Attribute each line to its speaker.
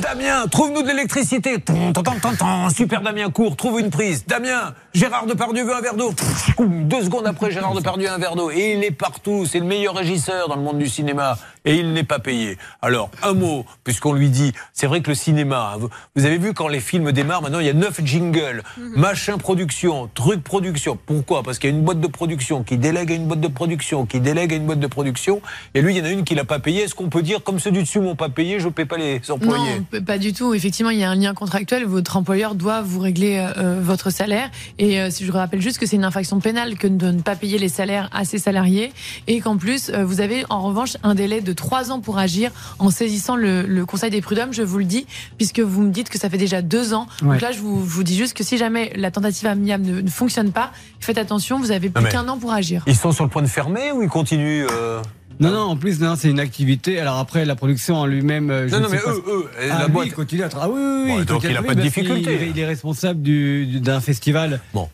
Speaker 1: Damien, trouve-nous de l'électricité. Super Damien, court, trouve une prise. Damien, Gérard Depardieu veut un verre d'eau. Deux secondes après, Gérard Depardieu un verre d'eau. Et il est partout. C'est le meilleur régisseur dans le monde du cinéma. Et il n'est pas payé. Alors, un mot, puisqu'on lui dit, c'est vrai que le cinéma, hein, vous, avez vu quand les films démarrent, maintenant il y a neuf jingles, machin production, truc production. Pourquoi? Parce qu'il y a une boîte de production qui délègue à une boîte de production, qui délègue à une boîte de production. Et lui, il y en a une qui l'a pas payé. Est-ce qu'on peut dire, comme ceux du dessus m'ont pas payé, je paie pas les employés?
Speaker 2: Non, pas du tout. Effectivement, il y a un lien contractuel. Votre employeur doit vous régler euh, votre salaire. Et euh, si je rappelle juste que c'est une infraction pénale que de ne pas payer les salaires à ses salariés. Et qu'en plus, euh, vous avez en revanche un délai de trois ans pour agir en saisissant le, le Conseil des prud'hommes, je vous le dis, puisque vous me dites que ça fait déjà deux ans.
Speaker 3: Ouais.
Speaker 2: Donc là, je vous, je vous dis juste que si jamais la tentative amiable ne, ne fonctionne pas, faites attention, vous avez plus qu'un an pour agir.
Speaker 1: Ils sont sur le point de fermer ou ils continuent euh
Speaker 3: Non, non, en plus, non, c'est une activité. Alors après, la production en lui-même. euh, je
Speaker 1: Non, non,
Speaker 3: sais
Speaker 1: mais
Speaker 3: pas
Speaker 1: eux, eux,
Speaker 3: Ah,
Speaker 1: la
Speaker 3: lui,
Speaker 1: boîte.
Speaker 3: il continue à Ah oui, oui,
Speaker 1: donc il
Speaker 3: à
Speaker 1: a pas de difficulté.
Speaker 3: Il, est- il est responsable du- du- d'un festival.
Speaker 1: Bon.